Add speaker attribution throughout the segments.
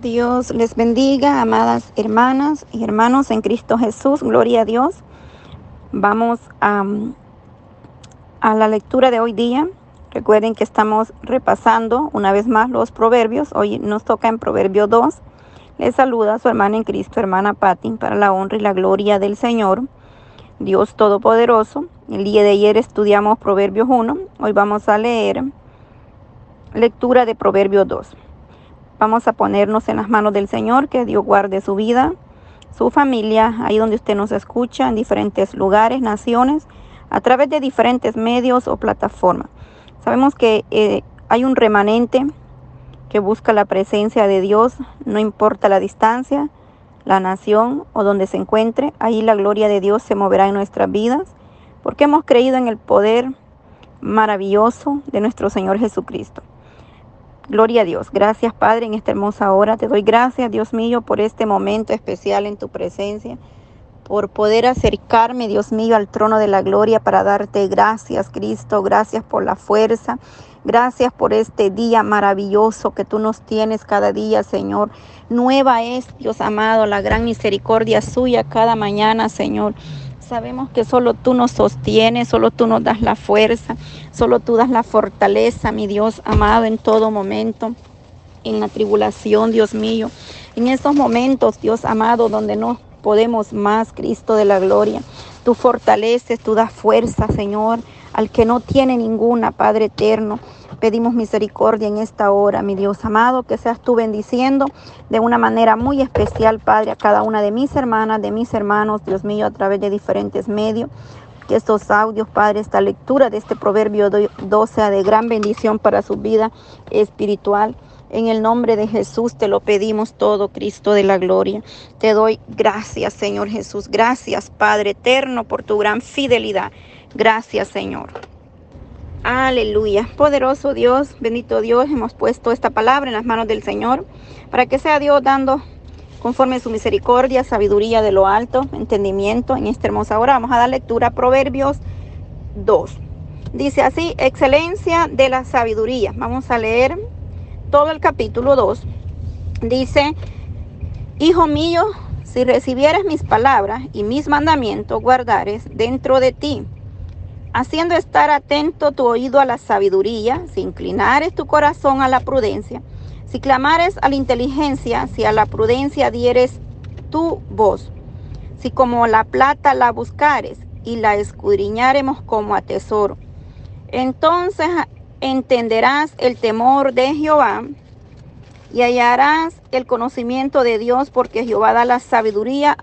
Speaker 1: Dios les bendiga, amadas hermanas y hermanos en Cristo Jesús. Gloria a Dios. Vamos a, a, la lectura de hoy día. Recuerden que estamos repasando una vez más los proverbios. Hoy nos toca en Proverbio 2. Les saluda su hermana en Cristo, hermana Patti, para la honra y la gloria del Señor, Dios Todopoderoso. El día de ayer estudiamos Proverbios 1. Hoy vamos a leer lectura de Proverbios 2. Vamos a ponernos en las manos del Señor, que Dios guarde su vida, su familia, ahí donde usted nos escucha, en diferentes lugares, naciones, a través de diferentes medios o plataformas. Sabemos que eh, hay un remanente que busca la presencia de Dios, no importa la distancia, la nación o donde se encuentre, ahí la gloria de Dios se moverá en nuestras vidas, porque hemos creído en el poder maravilloso de nuestro Señor Jesucristo. Gloria a Dios. Gracias, Padre, en esta hermosa hora. Te doy gracias, Dios mío, por este momento especial en tu presencia, por poder acercarme, Dios mío, al trono de la gloria para darte gracias, Cristo. Gracias por la fuerza. Gracias por este día maravilloso que tú nos tienes cada día, Señor. Nueva es, Dios amado, la gran misericordia suya cada mañana, Señor. Sabemos que solo tú nos sostienes, solo tú nos das la fuerza, solo tú das la fortaleza, mi Dios amado, en todo momento, en la tribulación, Dios mío. En estos momentos, Dios amado, donde no podemos más, Cristo de la gloria. Tú fortaleces, tú das fuerza, Señor, al que no tiene ninguna, Padre eterno. Pedimos misericordia en esta hora, mi Dios amado, que seas tú bendiciendo de una manera muy especial, Padre, a cada una de mis hermanas, de mis hermanos, Dios mío, a través de diferentes medios. Que estos audios, Padre, esta lectura de este proverbio 12 sea de gran bendición para su vida espiritual. En el nombre de Jesús te lo pedimos todo, Cristo de la gloria. Te doy gracias, Señor Jesús. Gracias, Padre eterno, por tu gran fidelidad. Gracias, Señor. Aleluya. Poderoso Dios, bendito Dios, hemos puesto esta palabra en las manos del Señor para que sea Dios dando conforme su misericordia, sabiduría de lo alto, entendimiento en esta hermosa hora. Vamos a dar lectura a Proverbios 2. Dice así, excelencia de la sabiduría. Vamos a leer todo el capítulo 2. Dice, Hijo mío, si recibieres mis palabras y mis mandamientos guardares dentro de ti, haciendo estar atento tu oído a la sabiduría, si inclinares tu corazón a la prudencia, si clamares a la inteligencia, si a la prudencia dieres tu voz, si como la plata la buscares y la escudriñaremos como a tesoro, entonces entenderás el temor de Jehová y hallarás el conocimiento de Dios, porque Jehová da la sabiduría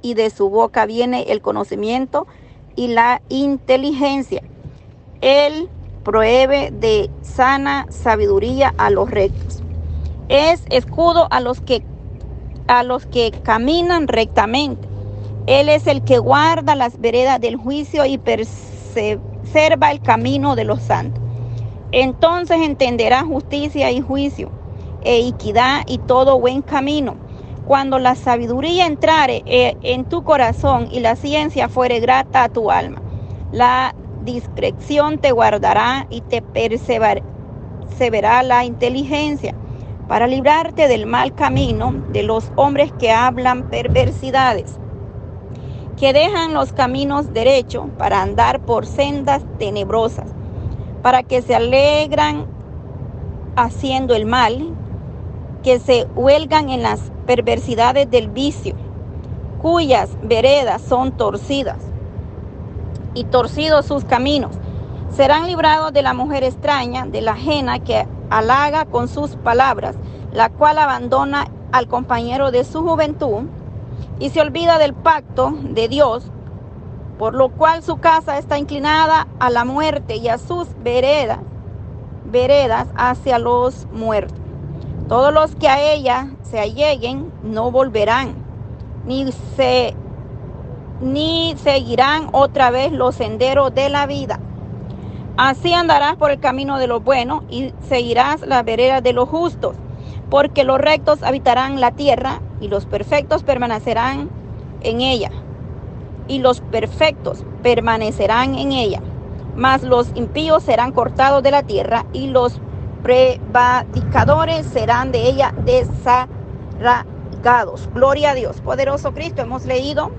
Speaker 1: y de su boca viene el conocimiento y la inteligencia. Él prohíbe de sana sabiduría a los rectos. Es escudo a los que a los que caminan rectamente. Él es el que guarda las veredas del juicio y preserva el camino de los santos. Entonces entenderá justicia y juicio, e equidad y todo buen camino cuando la sabiduría entrare eh, en tu corazón y la ciencia fuere grata a tu alma, la discreción te guardará y te perseverará la inteligencia para librarte del mal camino de los hombres que hablan perversidades, que dejan los caminos derechos para andar por sendas tenebrosas, para que se alegran haciendo el mal, que se huelgan en las perversidades del vicio, cuyas veredas son torcidas y torcidos sus caminos. Serán librados de la mujer extraña, de la ajena que halaga con sus palabras, la cual abandona al compañero de su juventud y se olvida del pacto de Dios, por lo cual su casa está inclinada a la muerte y a sus veredas, veredas hacia los muertos. Todos los que a ella se alleguen no volverán, ni se ni seguirán otra vez los senderos de la vida. Así andarás por el camino de los buenos y seguirás las veredas de los justos, porque los rectos habitarán la tierra y los perfectos permanecerán en ella. Y los perfectos permanecerán en ella. Mas los impíos serán cortados de la tierra y los prevadicadores serán de ella desaparecidos arraigados. Gloria a Dios. Poderoso Cristo, hemos leído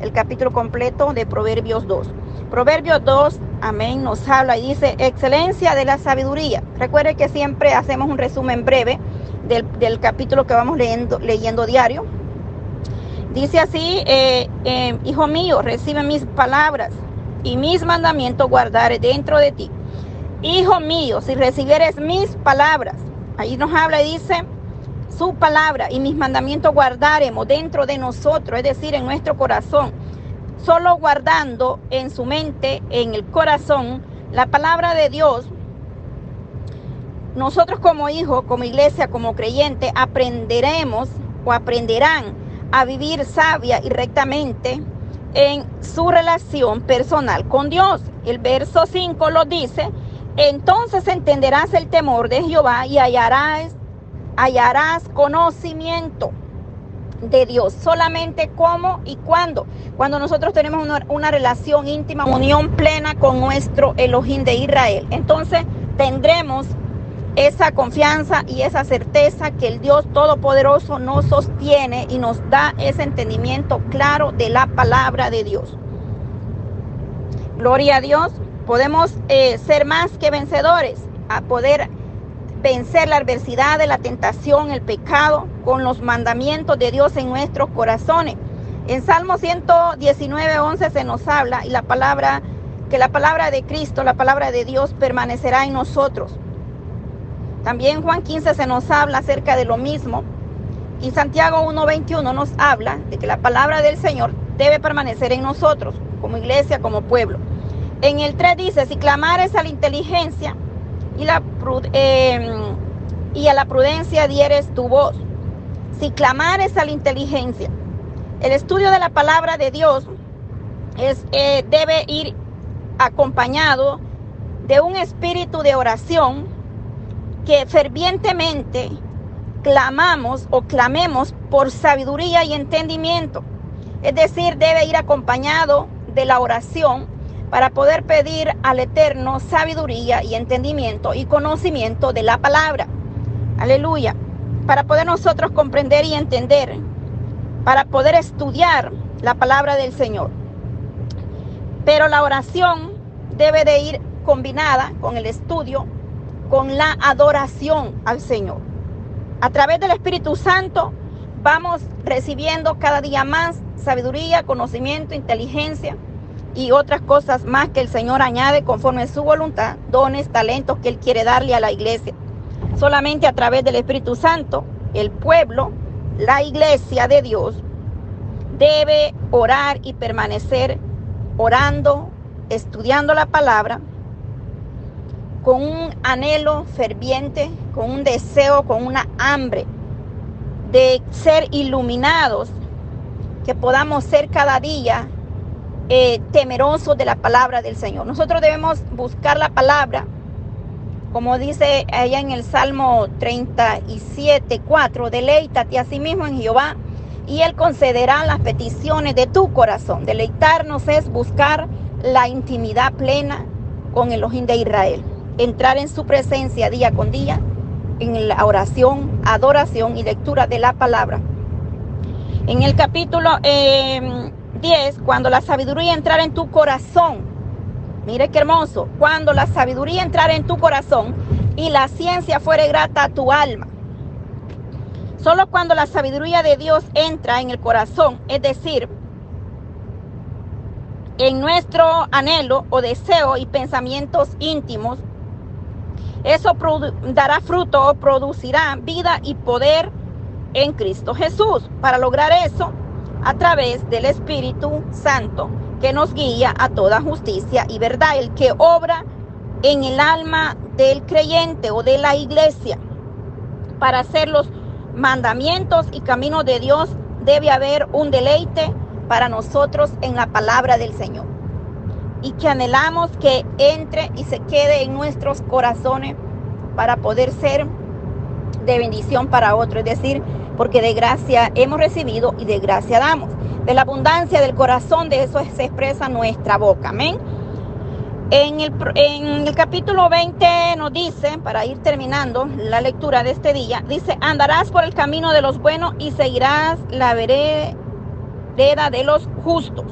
Speaker 1: el capítulo completo de Proverbios 2. Proverbios 2, amén, nos habla y dice, excelencia de la sabiduría. Recuerde que siempre hacemos un resumen breve del, capítulo que vamos leyendo, leyendo diario. Dice así, eh, eh, hijo mío, recibe mis palabras y mis mandamientos guardaré dentro de ti. Hijo mío, si recibieres mis palabras, ahí nos habla y dice, su palabra y mis mandamientos guardaremos dentro de nosotros, es decir, en nuestro corazón. Solo guardando en su mente, en el corazón, la palabra de Dios, nosotros como hijos, como iglesia, como creyente, aprenderemos o aprenderán a vivir sabia y rectamente en su relación personal con Dios. El verso 5 lo dice, entonces entenderás el temor de Jehová y hallarás, hallarás conocimiento de Dios. Solamente cómo y cuándo. Cuando nosotros tenemos una, una relación íntima, unión plena con nuestro Elohim de Israel. Entonces tendremos esa confianza y esa certeza que el Dios Todopoderoso nos sostiene y nos da ese entendimiento claro de la palabra de Dios. Gloria a Dios, podemos eh, ser más que vencedores, a poder vencer la adversidad la tentación, el pecado, con los mandamientos de Dios en nuestros corazones. En Salmo 119, 11 se nos habla y la palabra, que la palabra de Cristo, la palabra de Dios permanecerá en nosotros también Juan 15 se nos habla acerca de lo mismo. Y Santiago 1.21 nos habla de que la palabra del Señor debe permanecer en nosotros, como iglesia, como pueblo. En el 3 dice, si clamares a la inteligencia em, y a la prudencia dieres tu voz. Si clamares a la inteligencia. El estudio de la palabra de Dios es, eh, debe ir acompañado de un espíritu de oración que fervientemente clamamos o clamemos por sabiduría y entendimiento. Es decir, debe ir acompañado de la oración para poder pedir al Eterno sabiduría y entendimiento y conocimiento de la palabra. Aleluya. Para poder nosotros comprender y entender, para poder estudiar la palabra del Señor. Pero la oración debe de ir combinada con el estudio con la adoración al Señor. A través del Espíritu Santo vamos recibiendo cada día más sabiduría, conocimiento, inteligencia y otras cosas más que el Señor añade conforme a su voluntad, dones, talentos que Él quiere darle a la iglesia. Solamente a través del Espíritu Santo, el pueblo, la iglesia de Dios, debe orar y permanecer orando, estudiando la palabra, con un anhelo ferviente, con un deseo, con una hambre de ser iluminados, que podamos ser cada día eh, temerosos de la palabra del Señor. Nosotros debemos buscar la palabra, como dice allá en el Salmo 37, 4, deleítate a sí mismo en Jehová y Él concederá las peticiones de tu corazón. Deleitarnos es buscar la intimidad plena con el Ojín de Israel entrar en su presencia día con día en la oración, adoración y lectura de la palabra. En el capítulo 10, em, cuando la sabiduría entrar en tu corazón, mire qué hermoso, cuando la sabiduría entrar en tu corazón y la ciencia fuere grata a tu alma. Solo cuando la sabiduría de Dios entra en el corazón, es decir, en nuestro anhelo o deseo y pensamientos íntimos, eso dará fruto o producirá vida y poder en Cristo Jesús. Para lograr eso, a través del Espíritu Santo que nos guía a toda justicia y verdad, el que obra en el alma del creyente o de la iglesia. Para hacer los mandamientos y caminos de Dios debe haber un deleite para nosotros en la palabra del Señor y que anhelamos que entre y se quede en nuestros corazones para poder ser de bendición para otro. Es decir, porque de gracia hemos recibido y de gracia damos. De la abundancia del corazón, de eso se expresa nuestra boca. Amén. En el, en el, capítulo 20 nos dice, para ir terminando la lectura de este día, dice, andarás por el camino de los buenos y seguirás la vereda de los justos.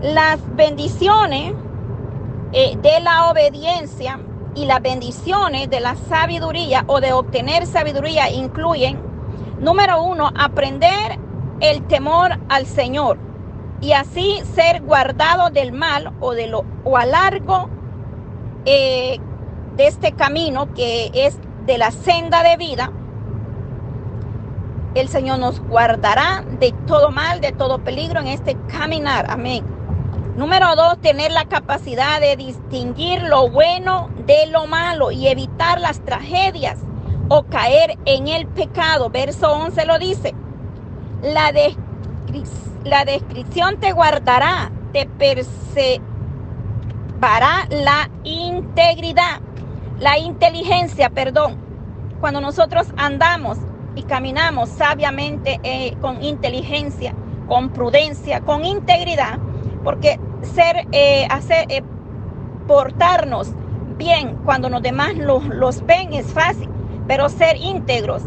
Speaker 1: Las bendiciones eh, de la obediencia y las bendiciones de la sabiduría o de obtener sabiduría incluyen, número uno, aprender el temor al Señor y así ser guardado del mal o, de lo, o a largo eh, de este camino que es de la senda de vida. El Señor nos guardará de todo mal, de todo peligro en este caminar. Amén. Número dos, tener la capacidad de distinguir lo bueno de lo malo y evitar las tragedias o caer en el pecado. Verso 11 lo dice. La, la descripción te guardará, te perseverará la integridad, la inteligencia, perdón. Cuando nosotros andamos y caminamos sabiamente, eh, con inteligencia, con prudencia, con integridad, porque ser, eh, hacer, eh, portarnos bien cuando los demás los, los ven es fácil, pero ser íntegros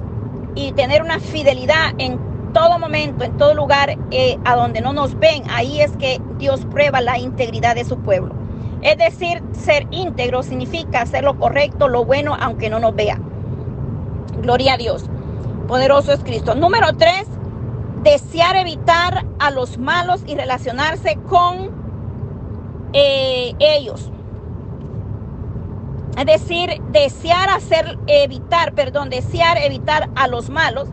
Speaker 1: y tener una fidelidad en todo momento, en todo lugar eh, a donde no nos ven, ahí es que Dios prueba la integridad de su pueblo. Es decir, ser íntegro significa hacer lo correcto, lo bueno, aunque no nos vea. Gloria a Dios. Poderoso es Cristo. Número tres, desear evitar a los malos y relacionarse con eh, ellos. Es decir, desear hacer, evitar, perdón, desear evitar a los malos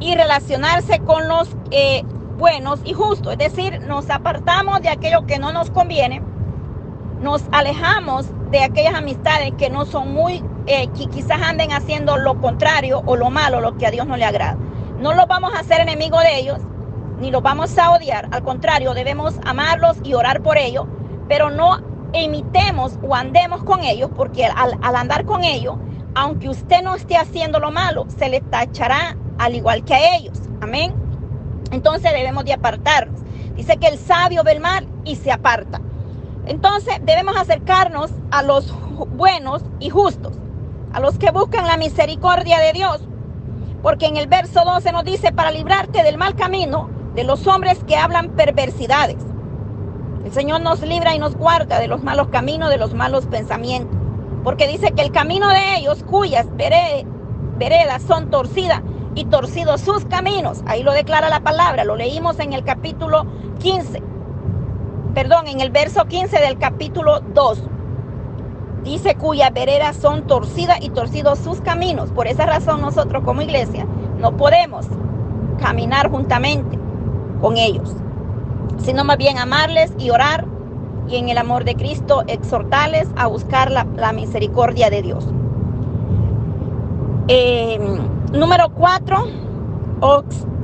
Speaker 1: y relacionarse con los eh, buenos y justos. Es decir, nos apartamos de aquello que no nos conviene, nos alejamos de aquellas amistades que no son muy, eh, que quizás anden haciendo lo contrario o lo malo, lo que a Dios no le agrada. No los vamos a hacer enemigos de ellos, ni los vamos a odiar. Al contrario, debemos amarlos y orar por ellos, pero no imitemos o andemos con ellos, porque al, andar con ellos, aunque usted no esté haciendo lo malo, se le tachará al igual que a ellos. Amén. Entonces debemos de apartarnos. Dice que el sabio ve el mal y se aparta. Entonces debemos acercarnos a los buenos y justos, a los que buscan la misericordia de Dios, porque en el verso 12 nos dice, para librarte del mal camino de los hombres que hablan perversidades. El Señor nos libra y nos guarda de los malos caminos, de los malos pensamientos. Porque dice que el camino de ellos, cuyas veredas son torcidas y torcidos sus caminos, ahí lo declara la palabra, lo leímos en el capítulo 15, perdón, en el verso 15 del capítulo 2. Dice cuyas veredas son torcidas y torcidos sus caminos. Por esa razón nosotros como iglesia no podemos caminar juntamente con ellos, sino más bien amarles y orar y en el amor de Cristo exhortarles a buscar la, misericordia de Dios. Em, número cuatro,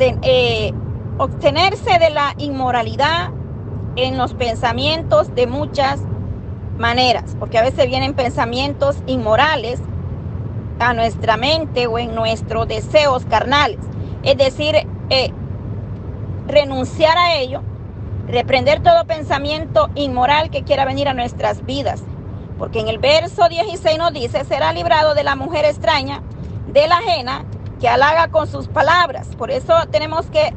Speaker 1: eh, obtenerse de la inmoralidad en los pensamientos de muchas maneras, porque a veces vienen pensamientos inmorales a nuestra mente o en nuestros deseos carnales. Es decir, eh, renunciar a ello, reprender todo pensamiento inmoral que quiera venir a nuestras vidas. Porque en el verso 16 nos dice, será librado de la mujer extraña, de la ajena, que halaga con sus palabras. Por eso tenemos que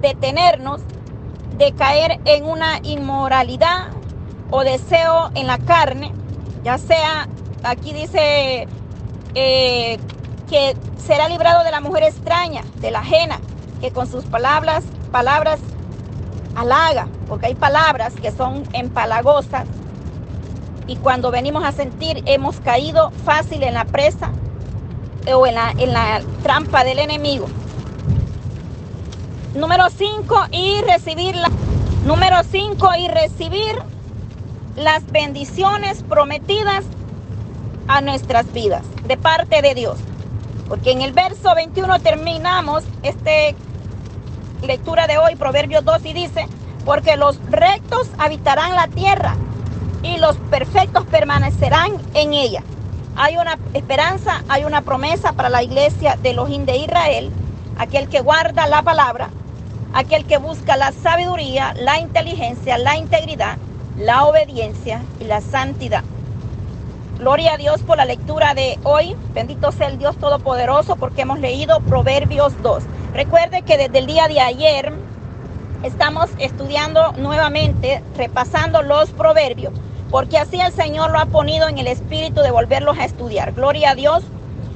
Speaker 1: detenernos de caer en una inmoralidad o deseo en la carne, ya sea, aquí dice eh, que será librado de la mujer extraña, de la ajena, que con sus palabras, palabras halaga, porque hay palabras que son empalagosas y cuando venimos a sentir hemos caído fácil en la presa o en la, en la trampa del enemigo. Número 5, y recibir número 5, y recibir las bendiciones prometidas a nuestras vidas de parte de Dios. Porque en el verso 21 terminamos esta lectura de hoy, Proverbios 2, y dice, porque los rectos habitarán la tierra y los perfectos permanecerán en ella. Hay una esperanza, hay una promesa para la iglesia de los de Israel, aquel que guarda la palabra, aquel que busca la sabiduría, la inteligencia, la integridad la obediencia y la santidad. Gloria a Dios por la lectura de hoy. Bendito sea el Dios Todopoderoso porque hemos leído Proverbios 2. Recuerde que desde el día de ayer estamos estudiando nuevamente, repasando los proverbios, porque así el Señor lo ha ponido en el espíritu de volverlos a estudiar. Gloria a Dios,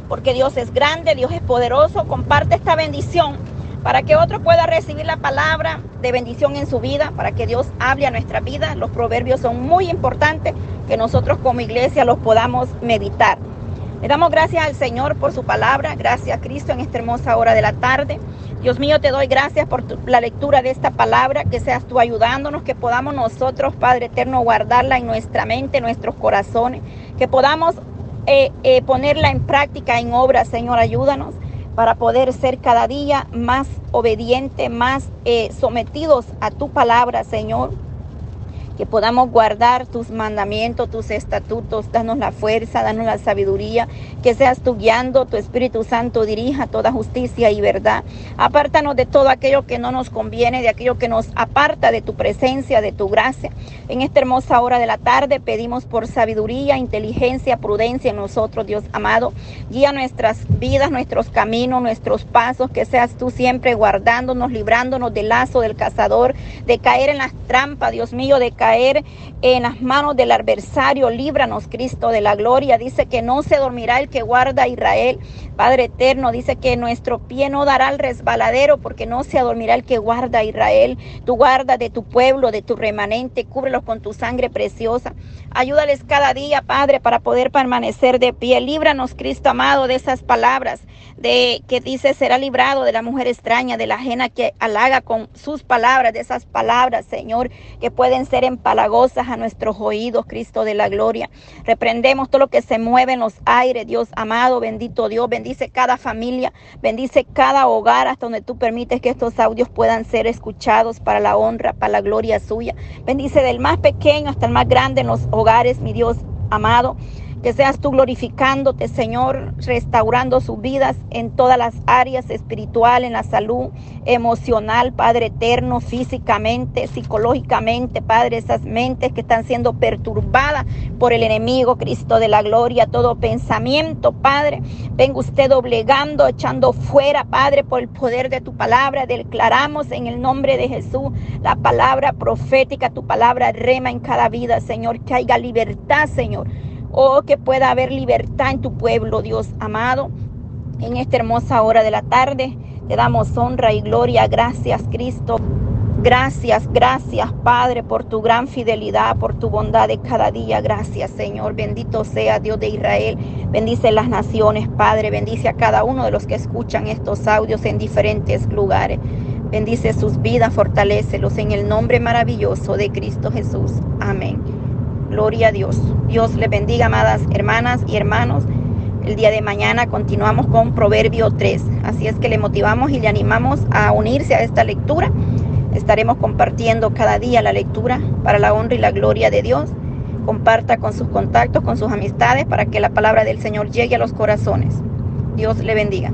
Speaker 1: porque Dios es grande, Dios es poderoso. Comparte esta bendición para que otro pueda recibir la palabra de bendición en su vida, para que Dios hable a nuestra vida. Los proverbios son muy importantes que nosotros como iglesia los podamos meditar. Le damos gracias al Señor por su palabra, gracias Cristo en esta hermosa hora de la tarde. Dios mío, te doy gracias por la lectura de esta palabra, que seas tú ayudándonos, que podamos nosotros, Padre Eterno, guardarla en nuestra mente, en nuestros corazones, que podamos eh, eh, ponerla en práctica, en obra, Señor, ayúdanos para poder ser cada día más obediente, más eh, sometidos a tu palabra, Señor que podamos guardar tus mandamientos, tus estatutos, danos la fuerza, danos la sabiduría, que seas tú guiando, tu Espíritu Santo dirija toda justicia y verdad. Apártanos de todo aquello que no nos conviene, de aquello que nos aparta de tu presencia, de tu gracia. En esta hermosa hora de la tarde pedimos por sabiduría, inteligencia, prudencia en nosotros, Dios amado. Guía nuestras vidas, nuestros caminos, nuestros pasos, que seas tú siempre guardándonos, librándonos del lazo del cazador, de caer en las trampas, Dios mío, de caer en las manos del adversario. Líbranos, Cristo, de la gloria. Dice que no se dormirá el que guarda a Israel. Padre eterno, dice que nuestro pie no dará al resbaladero porque no se adormirá el que guarda a Israel. Tu guarda de tu pueblo, de tu remanente, cúbrelos con tu sangre preciosa. Ayúdales cada día, Padre, para poder permanecer de pie. Líbranos, Cristo amado, de esas palabras de que dice será librado de la mujer extraña, de la ajena que halaga con sus palabras, de esas palabras, Señor, que pueden ser empalagosas a nuestros oídos, Cristo de la gloria. Reprendemos todo lo que se mueve en los aires, Dios amado, bendito Dios, bendice cada familia, bendice cada hogar hasta donde tú permites que estos audios puedan ser escuchados para la honra, para la gloria suya. Bendice del más pequeño hasta el más grande en los hogares, mi Dios amado. Que seas tú glorificándote, Señor, restaurando sus vidas en todas las áreas espiritual, en la salud emocional, Padre eterno, físicamente, psicológicamente, Padre, esas mentes que están siendo perturbadas por el enemigo, Cristo de la gloria, todo pensamiento, Padre, venga usted doblegando, echando fuera, Padre, por el poder de tu palabra, declaramos en el nombre de Jesús la palabra profética, tu palabra rema en cada vida, Señor, que haya libertad, Señor Oh, que pueda haber libertad en tu pueblo, Dios amado. En esta hermosa hora de la tarde te damos honra y gloria. Gracias, Cristo. Gracias, gracias, Padre, por tu gran fidelidad, por tu bondad de cada día. Gracias, Señor. Bendito sea Dios de Israel. Bendice las naciones, Padre. Bendice a cada uno de los que escuchan estos audios en diferentes lugares. Bendice sus vidas, fortalecelos en el nombre maravilloso de Cristo Jesús. Amén. Gloria a Dios. Dios le bendiga, amadas hermanas y hermanos. El día de mañana continuamos con Proverbio 3. Así es que le motivamos y le animamos a unirse a esta lectura. Estaremos compartiendo cada día la lectura para la honra y la gloria de Dios. Comparta con sus contactos, con sus amistades, para que la palabra del Señor llegue a los corazones. Dios le bendiga.